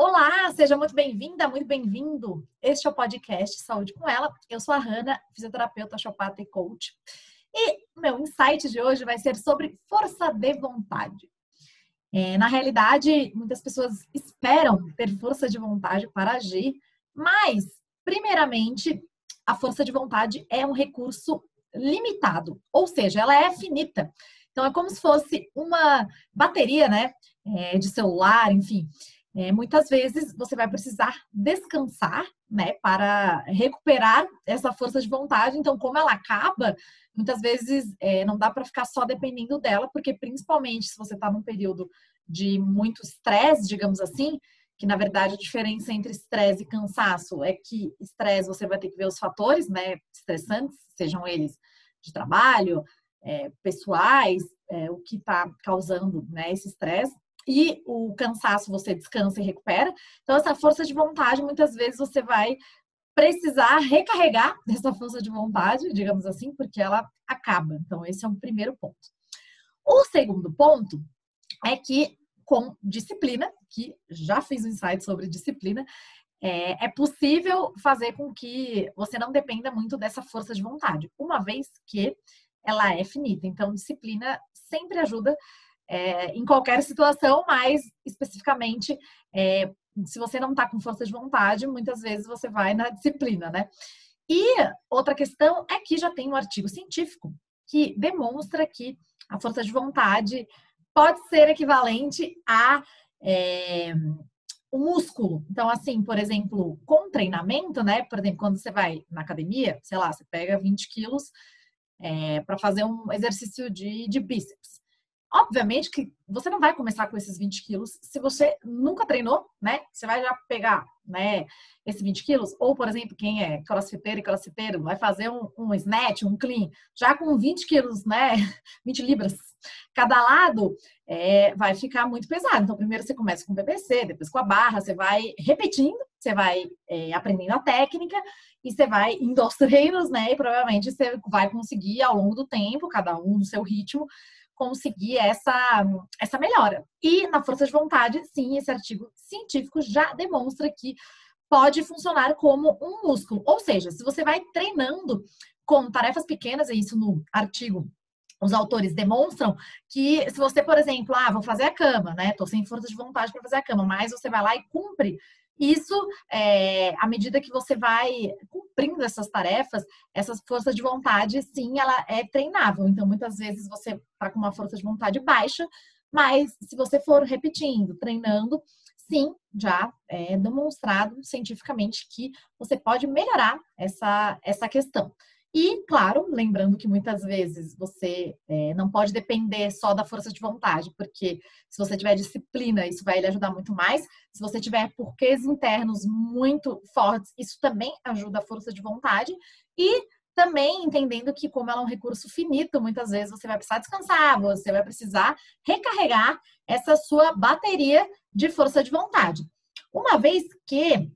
Olá, seja muito bem-vinda, muito bem-vindo. Este é o podcast Saúde com Ela. Eu sou a Hanna, fisioterapeuta, osteopata e coach. E meu insight de hoje vai ser sobre força de vontade. É, na realidade, muitas pessoas esperam ter força de vontade para agir, mas, primeiramente, a força de vontade é um recurso limitado, ou seja, ela é finita. Então, é como se fosse uma bateria, né, é, de celular, enfim. É, muitas vezes você vai precisar descansar, né, para recuperar essa força de vontade. Então, como ela acaba, muitas vezes é, não dá para ficar só dependendo dela, porque principalmente se você está num período de muito estresse, digamos assim, que na verdade a diferença entre estresse e cansaço é que estresse você vai ter que ver os fatores, né, estressantes, sejam eles de trabalho, é, pessoais, é, o que está causando né, esse estresse. E o cansaço você descansa e recupera. Então, essa força de vontade, muitas vezes você vai precisar recarregar essa força de vontade, digamos assim, porque ela acaba. Então, esse é um primeiro ponto. O segundo ponto é que, com disciplina, que já fiz um insight sobre disciplina, é, é, possível fazer com que você não dependa muito dessa força de vontade, uma vez que ela é finita. Então, disciplina sempre ajuda é, em qualquer situação, mas especificamente é, se você não está com força de vontade, muitas vezes você vai na disciplina, né? E outra questão é que já tem um artigo científico que demonstra que a força de vontade pode ser equivalente a é, o músculo. Então, assim, por exemplo, com treinamento, né? Por exemplo, quando você vai na academia, sei lá, você pega 20 quilos é, para fazer um exercício de, de bíceps. Obviamente que você não vai começar com esses 20 quilos se você nunca treinou, né? Você vai já pegar, né, esses 20 quilos. Ou, por exemplo, quem é crossfiteiro e crossfiteiro vai fazer um, um snatch, um clean, já com 20 quilos, né? 20 libras cada lado, é, vai ficar muito pesado. Então, primeiro você começa com o PPC, depois com a barra, você vai repetindo, você vai é, aprendendo a técnica e você vai indo aos treinos, né? E provavelmente você vai conseguir ao longo do tempo, cada um no seu ritmo, conseguir essa, essa melhora. E na força de vontade, sim, esse artigo científico já demonstra que pode funcionar como um músculo. Ou seja, se você vai treinando com tarefas pequenas, é isso no artigo os autores demonstram que se você, por exemplo, ah, vou fazer a cama, né? Tô sem força de vontade para fazer a cama, mas você vai lá e cumpre isso, é, à medida que você vai cumprindo essas tarefas, essa força de vontade, sim, ela é treinável. Então, muitas vezes você está com uma força de vontade baixa, mas se você for repetindo, treinando, sim, já é demonstrado cientificamente que você pode melhorar essa, essa questão. E, claro, lembrando que muitas vezes você é, não pode depender só da força de vontade, porque se você tiver disciplina, isso vai lhe ajudar muito mais. Se você tiver porquês internos muito fortes, isso também ajuda a força de vontade. E também entendendo que, como ela é um recurso finito, muitas vezes você vai precisar descansar, você vai precisar recarregar essa sua bateria de força de vontade. Uma vez que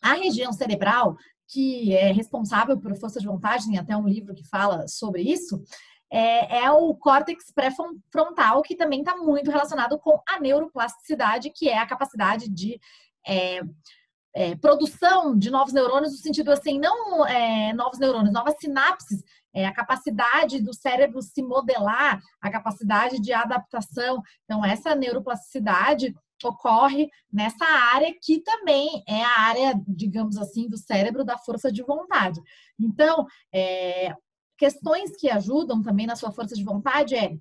a região cerebral que é responsável por força de vontade, tem até um livro que fala sobre isso, é, é o córtex pré-frontal, que também está muito relacionado com a neuroplasticidade, que é a capacidade de é, é, produção de novos neurônios, no sentido assim, não é, novos neurônios, novas sinapses, é, a capacidade do cérebro se modelar, a capacidade de adaptação. Então, essa neuroplasticidade ocorre nessa área que também é a área, digamos assim, do cérebro da força de vontade. Então, é, questões que ajudam também na sua força de vontade é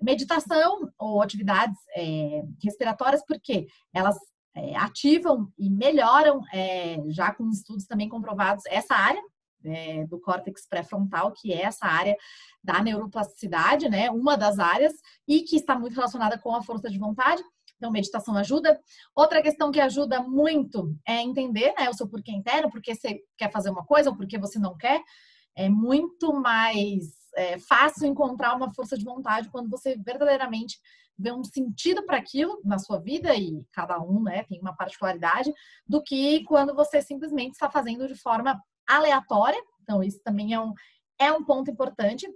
meditação ou atividades é, respiratórias, porque elas é, ativam e melhoram, é, já com estudos também comprovados, essa área é, do córtex pré-frontal, que é essa área da neuroplasticidade, né? Uma das áreas, e que está muito relacionada com a força de vontade. Então, meditação ajuda. Outra questão que ajuda muito é entender né, o seu porquê interno, porque você quer fazer uma coisa ou porque você não quer. É muito mais é, fácil encontrar uma força de vontade quando você verdadeiramente vê um sentido para aquilo na sua vida, e cada um né, tem uma particularidade, do que quando você simplesmente está fazendo de forma aleatória. Então, isso também é um, é um ponto importante.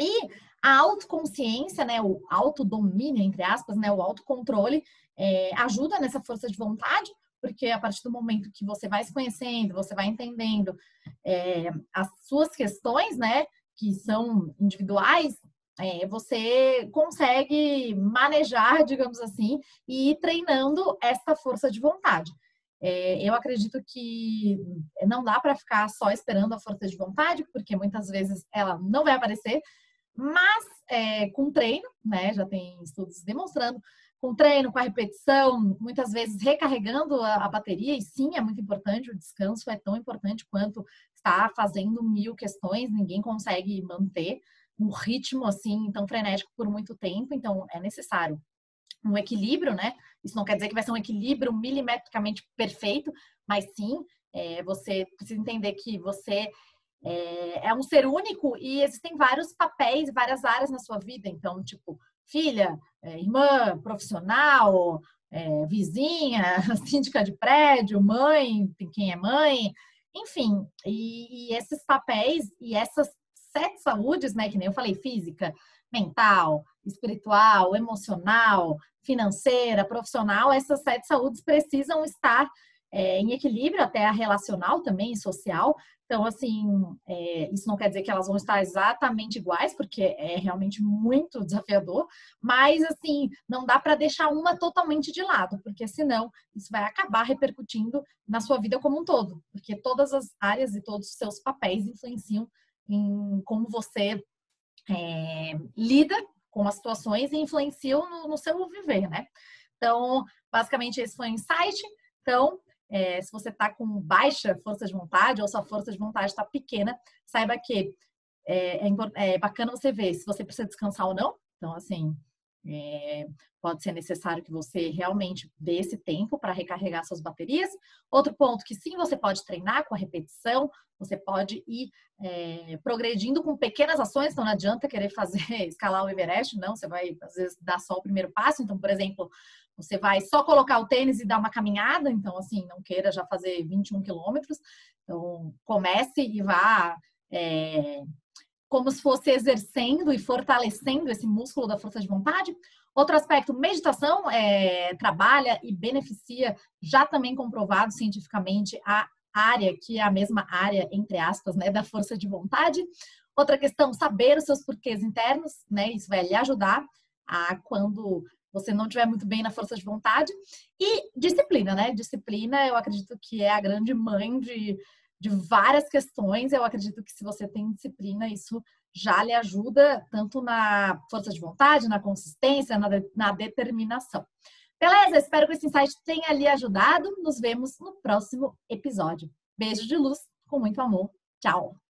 E a autoconsciência, né, o autodomínio, entre aspas, né, o autocontrole, é, ajuda nessa força de vontade, porque a partir do momento que você vai se conhecendo, você vai entendendo é, as suas questões, né, que são individuais, é, você consegue manejar, digamos assim, e ir treinando essa força de vontade. É, eu acredito que não dá para ficar só esperando a força de vontade, porque muitas vezes ela não vai aparecer, mas é, com treino, né? Já tem estudos demonstrando, com treino, com a repetição, muitas vezes recarregando a, a bateria, e sim, é muito importante, o descanso é tão importante quanto estar fazendo mil questões, ninguém consegue manter um ritmo assim tão frenético por muito tempo, então é necessário um equilíbrio, né? Isso não quer dizer que vai ser um equilíbrio milimetricamente perfeito, mas sim, é, você precisa entender que você é, é, um ser único e existem vários papéis, várias áreas na sua vida. Então, tipo, filha, é, irmã, profissional, é, vizinha, síndica de prédio, mãe, quem é mãe, enfim. E, e esses papéis e essas sete saúdes, né, que nem eu falei, física, mental, espiritual, emocional, financeira, profissional, essas sete saúdes precisam estar é, em equilíbrio, até a relacional também, social. Então, assim, é, isso não quer dizer que elas vão estar exatamente iguais, porque é realmente muito desafiador, mas, assim, não dá para deixar uma totalmente de lado, porque senão isso vai acabar repercutindo na sua vida como um todo, porque todas as áreas e todos os seus papéis influenciam em como você é, lida com as situações e influenciam no, no, seu viver, né? Então, basicamente, esse foi o insight. Então, é, se você está com baixa força de vontade ou sua força de vontade está pequena, saiba que é, é, é, bacana você ver se você precisa descansar ou não. Então, assim, é, pode ser necessário que você realmente dê esse tempo para recarregar suas baterias. Outro ponto que sim, você pode treinar com a repetição, você pode ir é, progredindo com pequenas ações, então não adianta querer fazer escalar o Everest, não, você vai às vezes dar só o primeiro passo. Então, por exemplo, você vai só colocar o tênis e dar uma caminhada, então assim, não queira já fazer 21 quilômetros. Então, comece e vá é, como se fosse exercendo e fortalecendo esse músculo da força de vontade. Outro aspecto, meditação é, trabalha e beneficia, já também comprovado cientificamente, a área que é a mesma área, entre aspas, né, da força de vontade. Outra questão, saber os seus porquês internos, né? Isso vai lhe ajudar a quando você não estiver muito bem na força de vontade. E disciplina, né? Disciplina, eu acredito que é a grande mãe de de várias questões. Eu acredito que se você tem disciplina, isso já lhe ajuda tanto na força de vontade, na consistência, na, de, na determinação. Beleza? Espero que esse insight tenha lhe ajudado. Nos vemos no próximo episódio. Beijo de luz, com muito amor. Tchau!